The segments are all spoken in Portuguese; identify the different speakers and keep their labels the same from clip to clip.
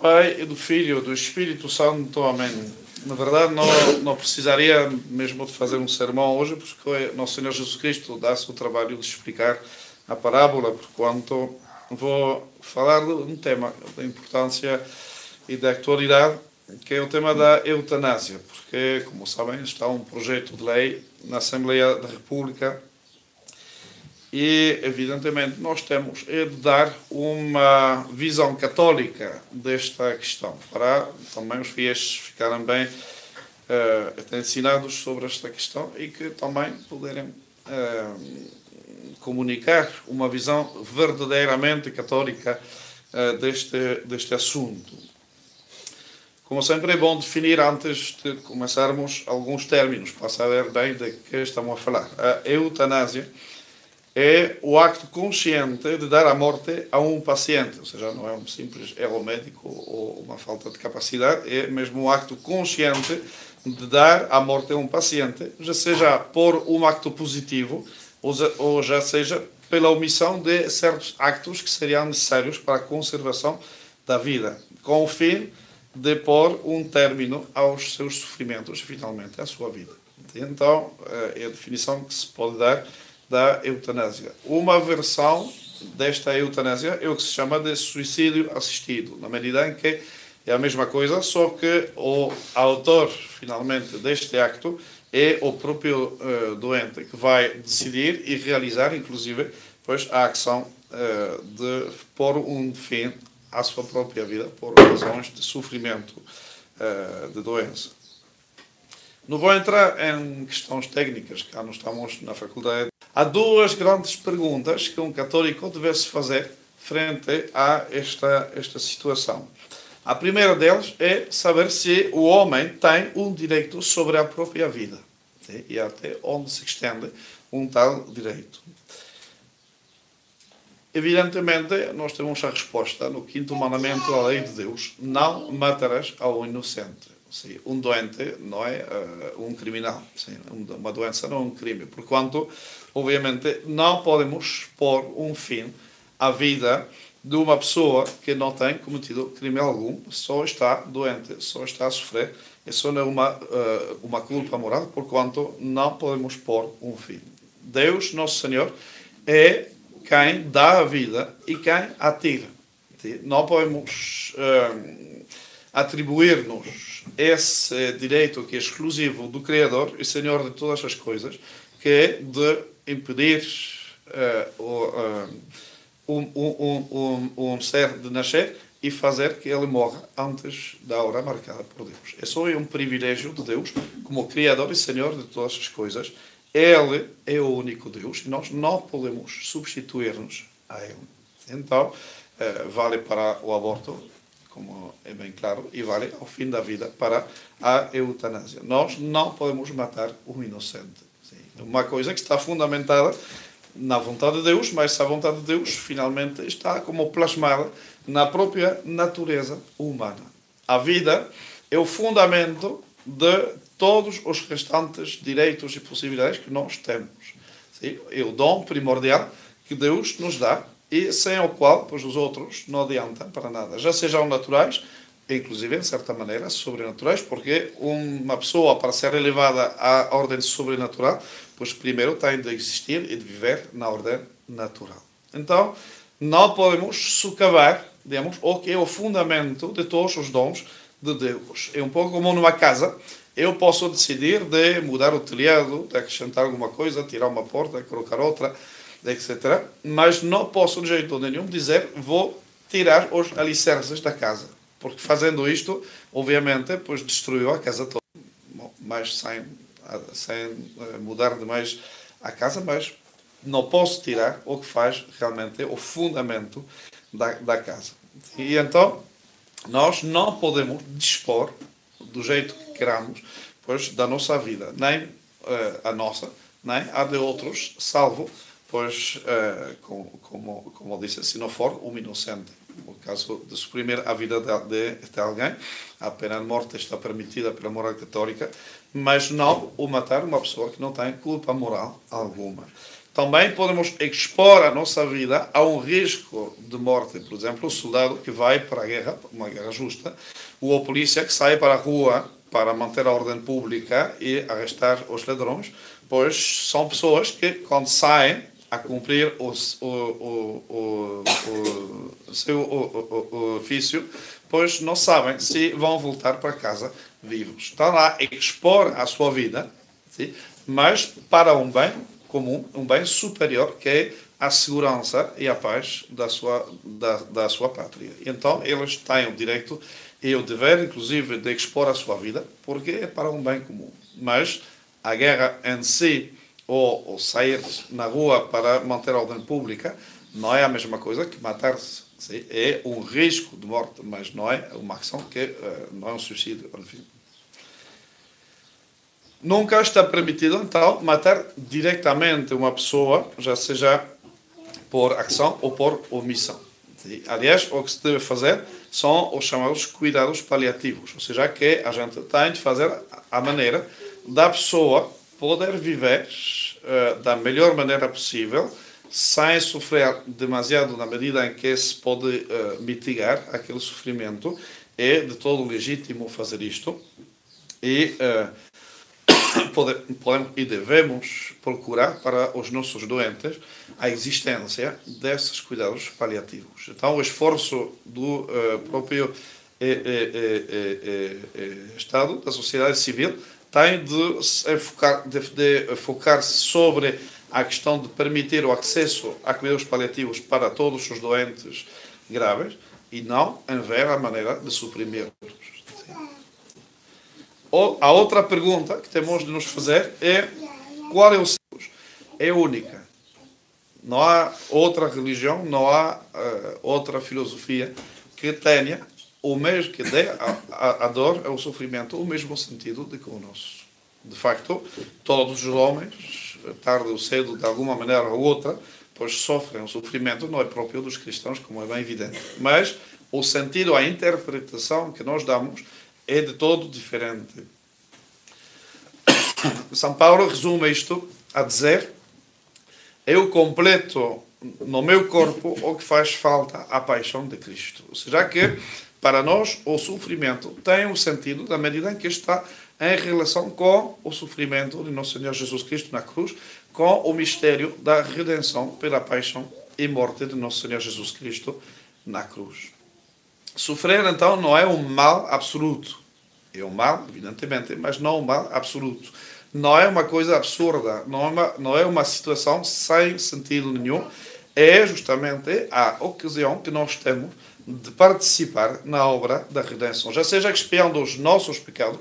Speaker 1: Pai e do Filho e do Espírito Santo. Amém. Na verdade, não, não precisaria mesmo de fazer um sermão hoje, porque nosso Senhor Jesus Cristo dá-se o trabalho de explicar a parábola, porquanto vou falar de um tema da importância e da atualidade, que é o tema da eutanásia, porque, como sabem, está um projeto de lei na Assembleia da República e, evidentemente, nós temos é de dar uma visão católica desta questão, para também os fiéis ficarem bem uh, ensinados sobre esta questão e que também poderem uh, comunicar uma visão verdadeiramente católica uh, deste, deste assunto. Como sempre, é bom definir, antes de começarmos, alguns términos, para saber bem de que estamos a falar. A eutanásia é o acto consciente de dar a morte a um paciente, ou seja, não é um simples erro médico ou uma falta de capacidade, é mesmo um acto consciente de dar a morte a um paciente, já seja por um acto positivo ou já seja pela omissão de certos actos que seriam necessários para a conservação da vida, com o fim de pôr um término aos seus sofrimentos, finalmente, à sua vida. Então, eh, é a definição que se pode dar da eutanásia. Uma versão desta eutanásia é o que se chama de suicídio assistido, na medida em que é a mesma coisa, só que o autor, finalmente, deste acto é o próprio uh, doente que vai decidir e realizar, inclusive, pois, a ação uh, de pôr um fim à sua própria vida por razões de sofrimento uh, de doença. Não vou entrar em questões técnicas, cá não estamos na faculdade Há duas grandes perguntas que um católico devesse fazer frente a esta, esta situação. A primeira delas é saber se o homem tem um direito sobre a própria vida sim? e até onde se estende um tal direito. Evidentemente, nós temos a resposta no quinto mandamento da lei de Deus: não matarás ao inocente. Sim, um doente não é uh, um criminal. Sim, uma doença não é um crime. Porquanto, obviamente, não podemos pôr um fim à vida de uma pessoa que não tem cometido crime algum, só está doente, só está a sofrer. Isso não é uma, uh, uma culpa moral, porquanto não podemos pôr um fim. Deus, nosso Senhor, é quem dá a vida e quem a tira. Não podemos uh, atribuir-nos esse direito que é exclusivo do Criador e Senhor de todas as coisas, que é de impedir uh, um, um, um, um, ser de nascer e fazer que ele morra antes da hora marcada por Deus. É só um privilégio de Deus, como Criador e Senhor de todas as coisas. Ele é o único Deus e nós não podemos substituir-nos a Ele. Então, uh, vale para o aborto, como é bem claro, e vale ao fim da vida para a eutanásia. Nós não podemos matar um inocente. Sim. Uma coisa que está fundamentada na vontade de Deus, mas a vontade de Deus finalmente está como plasmada na própria natureza humana. A vida é o fundamento de todos os restantes direitos e possibilidades que nós temos. Sim? É o dom primordial que Deus nos dá e sem o qual, pois os outros não adiantam para nada, já sejam naturais, inclusive, em certa maneira, sobrenaturais, porque uma pessoa, para ser elevada à ordem sobrenatural, pois primeiro tem de existir e de viver na ordem natural. Então, não podemos socavar, digamos, o que é o fundamento de todos os dons de Deus. É um pouco como numa casa, eu posso decidir de mudar o telhado, de acrescentar alguma coisa, tirar uma porta, colocar outra, etc. Mas não posso de jeito nenhum dizer vou tirar os alicerces da casa, porque fazendo isto, obviamente, pois destruiu a casa toda, mas sem, sem eh, mudar demais a casa, mas não posso tirar o que faz realmente o fundamento da, da casa. E então, nós não podemos dispor do jeito que queramos, pois, da nossa vida, nem uh, a nossa, nem a de outros, salvo pois, uh, como, como, como disse, se não for um inocente. No caso de suprimir a vida de, de alguém, a pena de morte está permitida pela moral católica, mas não o matar uma pessoa que não tem culpa moral alguma. também podemos expor a nossa vida a um risco de morte. Por exemplo, o soldado que vai para a guerra, uma guerra justa, ou a polícia que sai para a rua para manter a ordem pública e arrestar os ladrões, pois são pessoas que, quando saem a cumprir o, o, o, o, seu ofício, pois não sabem se vão voltar para casa vivos. Estão lá a expor a sua vida, sim? mas para um bem comum, um bem superior, que é a segurança e a paz da sua, da, da sua pátria. Então, eles têm o direito e o dever, inclusive, de expor a sua vida, porque é para um bem comum. Mas a guerra em si, ou, ou sair na rua para manter a ordem pública, não é a mesma coisa que matar-se. É um risco de morte, mas não é uma ação que uh, não é um suicídio. Enfim. Nunca está permitido, então, matar diretamente uma pessoa, já seja por ação ou por omissão. Aliás, o que se deve fazer são os chamados cuidados paliativos, ou seja, que a gente tem de fazer a maneira da pessoa poder viver uh, da melhor maneira possível, sem sofrer demasiado na medida em que se pode uh, mitigar aquele sofrimento. É de todo legítimo fazer isto e uh, podemos e devemos procurar para os nossos doentes a existência desses cuidados paliativos. Então, o esforço do próprio eh, eh, eh, Estado, da sociedade civil, tem de, focar, de, de focar sobre a questão de permitir o acesso a cuidados paliativos para todos os doentes graves e não em ver a maneira de suprimir a outra pergunta que temos de nos fazer é qual é o Deus? É única. Não há outra religião, não há uh, outra filosofia que tenha o mesmo que dê a, a, a dor, ao sofrimento, o mesmo sentido de que o nosso. De facto, todos os homens, tarde ou cedo, de alguma maneira ou outra, pois sofrem o sofrimento, não é próprio dos cristãos, como é bem evidente. Mas o sentido, a interpretação que nós damos é de todo diferente. São Paulo resume isto a dizer: Eu completo no meu corpo o que faz falta à paixão de Cristo. Ou seja, que para nós o sofrimento tem um sentido na medida em que está em relação com o sofrimento de nosso Senhor Jesus Cristo na cruz, com o mistério da redenção pela paixão e morte de nosso Senhor Jesus Cristo na cruz. Sofrer, então, não é um mal absoluto. É um mal, evidentemente, mas não um mal absoluto. Não é uma coisa absurda, não é uma, não é uma situação sem sentido nenhum. É justamente a ocasião que nós temos de participar na obra da redenção, já seja expiando os nossos pecados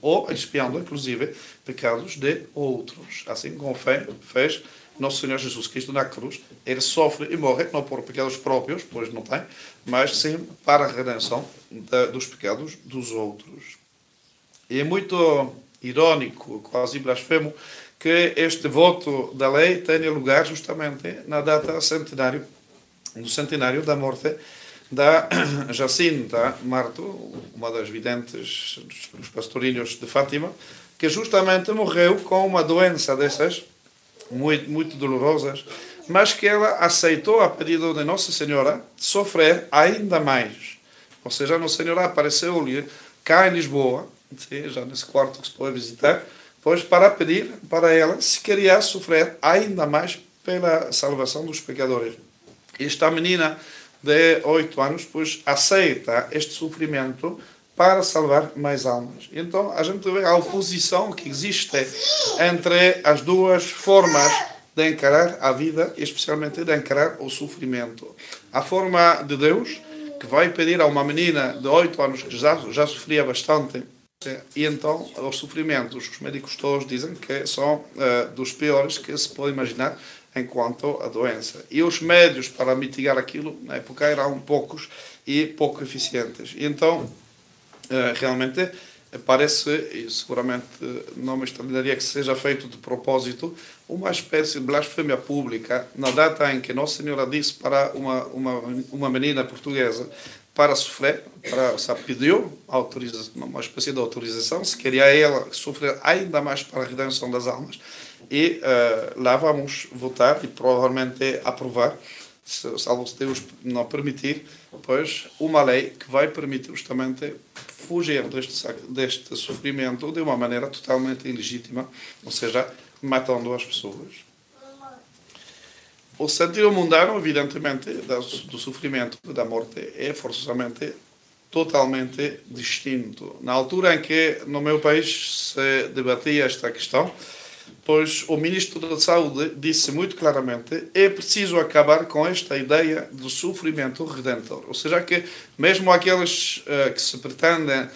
Speaker 1: ou expiando, inclusive, pecados de outros. Assim como fez nosso Senhor Jesus Cristo na cruz, ele sofre e morre, não por pecados próprios, pois não tem, mas sim para a redenção dos pecados dos outros. E é muito irónico, quase blasfemo, que este voto da lei tenha lugar justamente na data centenário, no centenário da morte da Jacinta Marto, uma das videntes dos pastorinhos de Fátima, que justamente morreu com uma doença dessas muito, muito dolorosas, mas que ela aceitou a pedido de Nossa Senhora sofrer ainda mais. Ou seja, Nossa Senhora apareceu-lhe cá em Lisboa, já nesse quarto que se pode visitar, pois para pedir para ela se queria sofrer ainda mais pela salvação dos pecadores. Esta menina de oito anos, pois aceita este sofrimento para salvar mais almas. Então a gente vê a oposição que existe entre as duas formas de encarar a vida, especialmente de encarar o sofrimento. A forma de Deus, que vai pedir a uma menina de oito anos que já, já sofria bastante, e então os sofrimentos, os médicos todos dizem que são uh, dos piores que se pode imaginar enquanto a doença. E os médios para mitigar aquilo, na época, eram poucos e pouco eficientes. E então eh, realmente parece, e seguramente não me extraordinaria que seja feito de propósito, uma espécie de blasfémia pública na data em que Nossa Senhora disse para uma, uma, uma menina portuguesa para sofrer, para, sabe, pediu autorização, uma espécie de autorização, se queria ela sofrer ainda mais para a redenção das almas. E uh, lá vamos votar e provavelmente aprovar, se, salvo se Deus não permitir, pois uma lei que vai permitir justamente fugir deste, deste sofrimento de uma maneira totalmente ilegítima, ou seja, matando as pessoas. O sentido mundano, evidentemente, do sofrimento, da morte, é forçosamente totalmente distinto. Na altura em que no meu país se debatia esta questão, pois o ministro da Saúde disse muito claramente é preciso acabar com esta ideia do sofrimento redentor. Ou seja, que mesmo aqueles uh, que se pretendem uh,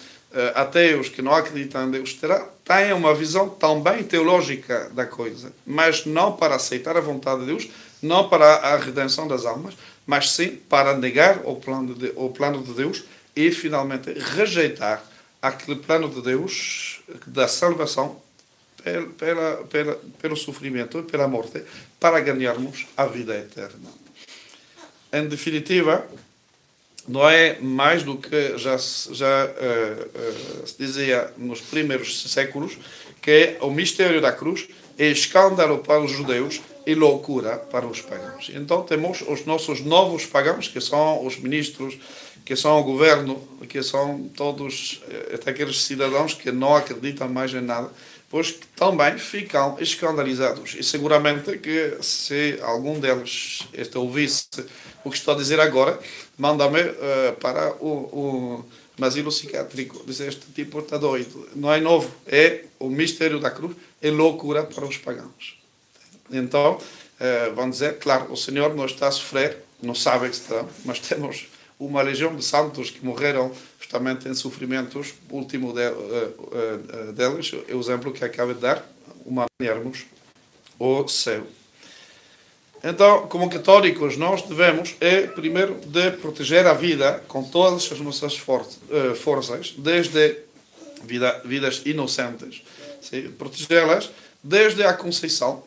Speaker 1: ateus, que não acreditam em Deus, terá, têm uma visão também teológica da coisa, mas não para aceitar a vontade de Deus, não para a redenção das almas, mas sim para negar o plano de, o plano de Deus e finalmente rejeitar aquele plano de Deus da salvação pela, pela, pelo sofrimento pela morte para ganharmos a vida eterna. Em definitiva, não é mais do que já, já uh, uh, se dizia nos primeiros séculos, que o mistério da cruz é escândalo para os judeus e loucura para os pagãos. Então temos os nossos novos pagãos, que são os ministros, que são o governo, que são todos eh, até aqueles cidadãos que não acreditam mais em nada, pois que também ficam escandalizados. E seguramente que se algum deles este, ouvisse o que estou a dizer agora, manda-me uh, para o, o asilo psiquiátrico. Diz, este tipo está doido. Não é novo. É o mistério da cruz, é loucura para os pagãos. Então, uh, vão dizer, claro, o Senhor não está a sofrer, não sabe que está, mas temos uma legião de santos que morreram justamente em sofrimentos. O último de, uh, uh, deles é o exemplo que acaba de dar, uma ganharmos o céu. Então, como católicos, nós devemos, é, primeiro, de proteger a vida com todas as nossas for forças, desde vida, vidas inocentes, protegê-las desde a conceição,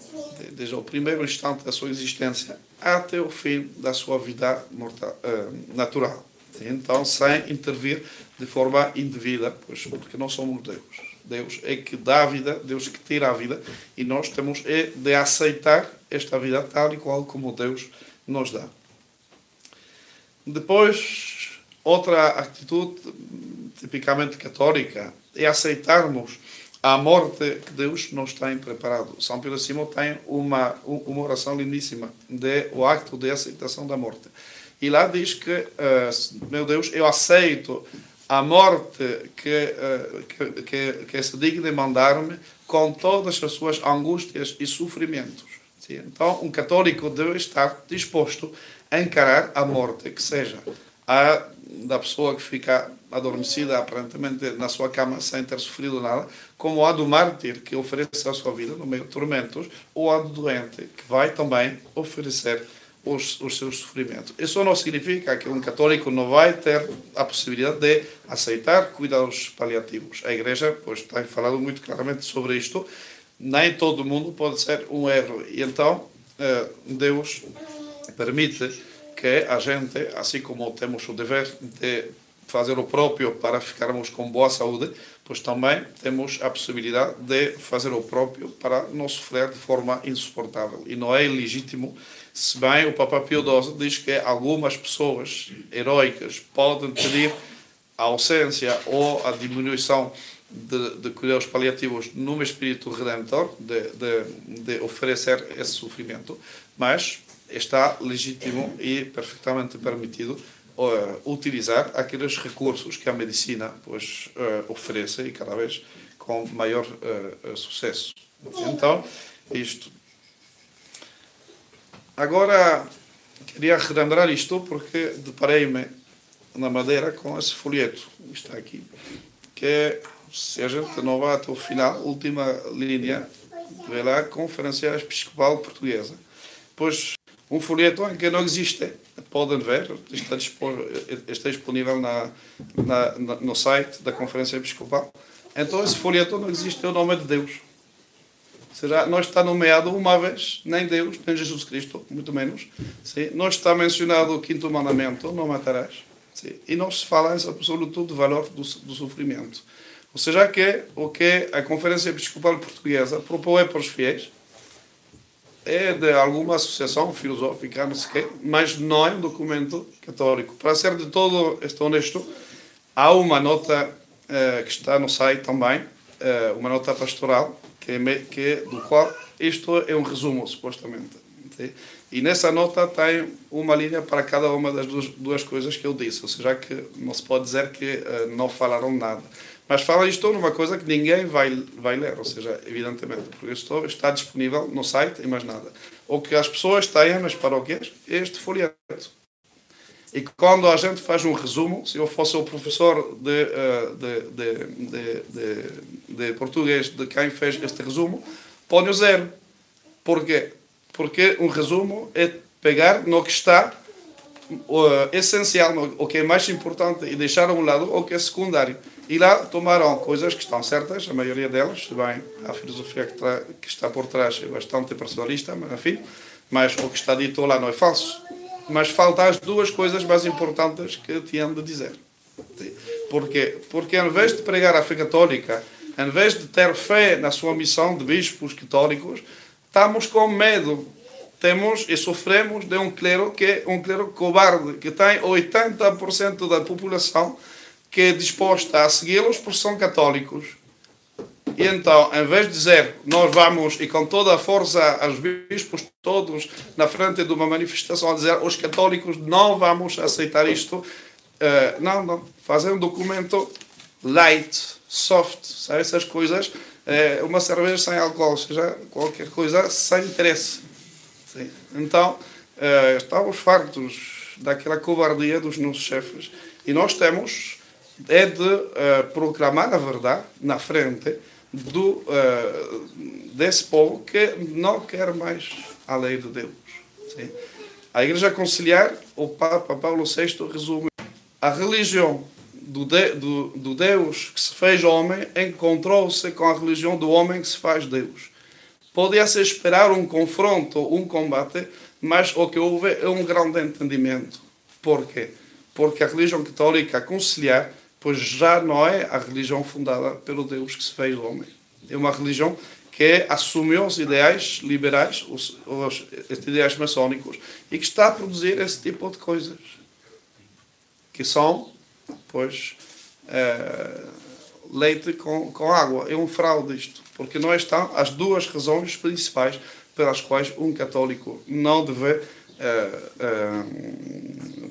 Speaker 1: desde o primeiro instante da sua existência, até o fim da sua vida mortal, uh, natural. Então, sem intervir de forma indevida, pois, porque nós somos Deus. Deus é que dá a vida, Deus que tira a vida, e nós temos é de aceitar esta vida tal e qual como Deus nos dá. Depois, outra atitude tipicamente católica é aceitarmos a morte que Deus nos tem preparado. São Pedro Simão tem uma, uma oração lindíssima de o acto de aceitação da morte. E lá diz que, uh, meu Deus, eu aceito a morte que, uh, que, que, que se digna mandar-me com todas as suas angústias e sofrimentos. Sim? Então, um católico deve estar disposto a encarar a morte, que seja a da pessoa que fica adormecida aparentemente na sua cama sem ter sofrido nada, como a do mártir que oferece a sua vida no meio de tormentos, ou a do doente que vai também oferecer os, os seus sofrimentos. Isso não significa que um católico não vai ter a possibilidade de aceitar cuidados paliativos. A Igreja pois, tem falado muito claramente sobre isto. Nem todo mundo pode ser um erro. E então, eh, Deus permite que a gente, assim como temos o dever de fazer o próprio para ficarmos com boa saúde, pois também temos a possibilidade de fazer o próprio para não sofrer de forma insuportável. E não é ilegítimo, se bem o Papa Pio XII diz que algumas pessoas heroicas podem pedir a ausência ou a diminuição de, de cuidados paliativos num espírito redentor, de, de, de oferecer esse sofrimento, mas está legítimo e perfeitamente permitido utilizar aqueles recursos que a medicina pois, uh, oferece e cada vez com maior uh, sucesso. Então, isto. Agora, queria relembrar isto porque deparei-me na Madeira com esse folheto, está aqui, que se a gente não vai até o final, última linha, vê lá, Conferência Episcopal Portuguesa. Pois um folheto que não existe. Podem ver, está, está disponível na, na, no site da Conferência Episcopal. Então, esse folheto não existe, é o nome de Deus. Será, não está nomeado uma vez, nem Deus, nem Jesus Cristo, muito menos. Sim, não está mencionado o quinto mandamento, não matarás. Sim. E não se fala, em absoluto, do valor do, do sofrimento. Ou seja, que o que a Conferência Episcopal Portuguesa propõe para os fiéis é de alguma associação filosófica, não sei quê, mas não é um documento católico. Para ser de todo este honesto, há uma nota uh, que está no site também, uh, uma nota pastoral, que, é, que do qual isto é um resumo, supostamente. E nessa nota tem uma linha para cada uma das duas, duas coisas que eu disse, ou seja, que não se pode dizer que uh, não falaram nada. Mas fala isto numa coisa que ninguém vai, vai ler, ou seja, evidentemente, porque isto está disponível no site e mais nada. O que as pessoas têm nas paróquias é este folheto. E quando a gente faz um resumo, se eu fosse o professor de, eh, de, de, de, de português de quem fez este resumo, põe o zero. Porquê? Porque um resumo é pegar no que está o essencial, o que é mais importante e deixar a um lado o que é secundário. E lá tomaram coisas que estão certas, a maioria delas, bem, a filosofia que, que está por trás é bastante personalista, mas enfim, mas o que está dito lá não é falso. Mas faltam as duas coisas mais importantes que tinham de dizer. Porquê? Porque em vez de pregar a fé católica, em vez de ter fé na sua missão de bispos católicos, estamos com medo. Temos e sofremos de um clero que é um clero cobarde, que tem 80% da população que é disposta a segui-los porque são católicos. E então, em vez de dizer, nós vamos, e com toda a força, os bispos todos na frente de uma manifestação, a dizer, os católicos não vamos aceitar isto, uh, não, não, fazer um documento light, soft, sabe, essas coisas, uma cerveja sem álcool, seja, qualquer coisa sem interesse. Sim. Então, uh, estamos fartos daquela covardia dos nossos chefes, e nós temos é de uh, proclamar a verdade na frente do, desse povo que não quer mais a lei de Deus. Sim? A Igreja Conciliar, o Papa Paulo VI resume a religião do, de, do, do Deus que se fez homem encontrou-se com a religião do homem que se faz Deus. Podia-se esperar um confronto, um combate, mas o que houve é um grande entendimento. Por quê? Porque a religião católica conciliar pois já não é a religião fundada pelo Deus que se fez homem. É uma religião que assumiu os ideais liberais, os, os, os ideais maçónicos, e que está a produzir esse tipo de coisas. Que são, pois, é, leite com, com água. É um fraude isto, porque não estão as duas razões principais pelas quais um católico não deve é, é,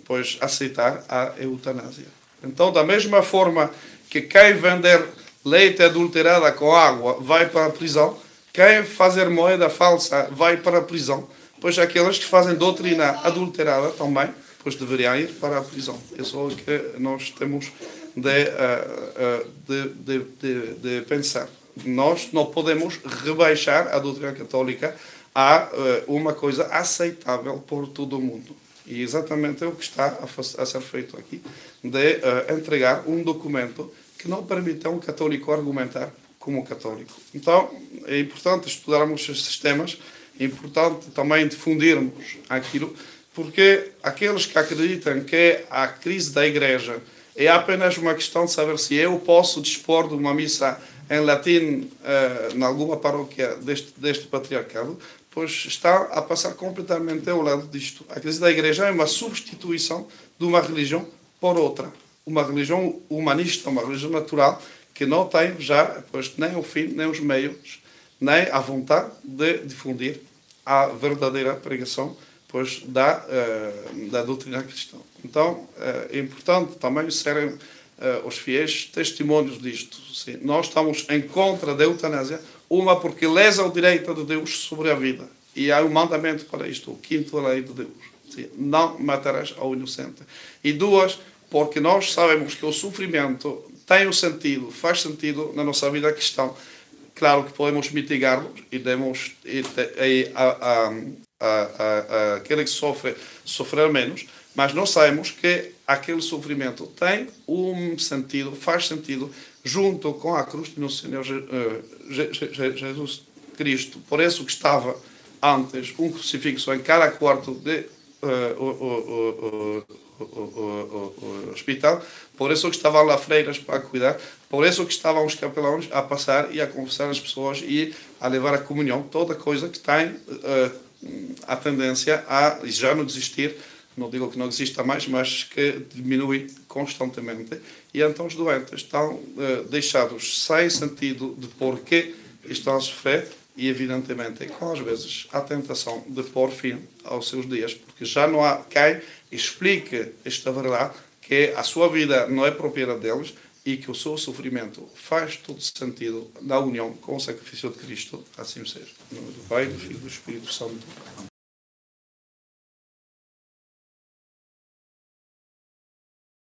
Speaker 1: pois, aceitar a eutanásia. Então, da mesma forma que quem vender leite adulterado com água vai para a prisão, quem fazer moeda falsa vai para a prisão, pois aqueles que fazem doutrina adulterada também, pois deveriam ir para a prisão. É só o que nós temos de, uh, uh, de, de, de, de pensar. Nós não podemos rebaixar a doutrina católica a uh, uma coisa aceitável por todo o mundo. E exatamente é o que está a, ser feito aqui, de entregar um documento que não permite a um católico argumentar como católico. Então, é importante estudarmos estes temas, é importante também difundirmos aquilo, porque aqueles que acreditam que a crise da Igreja é apenas uma questão de saber se eu posso dispor de uma missa em latim uh, em alguma paróquia deste, deste patriarcado, pois está a passar completamente ao lado disto. A crise da igreja é uma substituição de uma religião por outra. Uma religião humanista, uma religião natural, que não tem já pois, nem o fim, nem os meios, nem a vontade de difundir a verdadeira pregação pois, da, uh, da doutrina cristã. Então, uh, é importante também serem uh, os fiéis testemunhos disto. Sim, nós estamos em contra da eutanásia, uma porque lesa o direito de Deus sobre a vida. E há um mandamento para isto, o quinto lei de Deus. Sim, não matarás ao inocente. E duas, porque nós sabemos que o sofrimento tem um sentido, faz sentido na nossa vida cristã. Claro que podemos mitigá-lo e demos e, e, a, a, aquele que sofre sofrer menos, mas nós sabemos que aquele sofrimento tem um sentido, faz sentido junto com a cruz do Senhor eh, Jesus Cristo. Por isso que estava antes um crucifixo em cada quarto de hospital, por isso que estavam lá freiras para cuidar, por isso que estavam os capelães a passar e a conversar as pessoas e a levar a comunhão, toda coisa que tem uh, a tendência a já não desistir, não digo que não exista mais, mas que diminui constantemente. E então os doentes estão uh, deixados sem sentido de porquê estão a sofrer e, evidentemente, com às vezes a tentação de pôr fim aos seus dias, porque já não há quem explique esta verdade, que a sua vida não é propriedade deles e que o seu sofrimento faz todo sentido na união com o sacrifício de Cristo, assim seja. Em nome do Pai, do Filho e do Espírito Santo.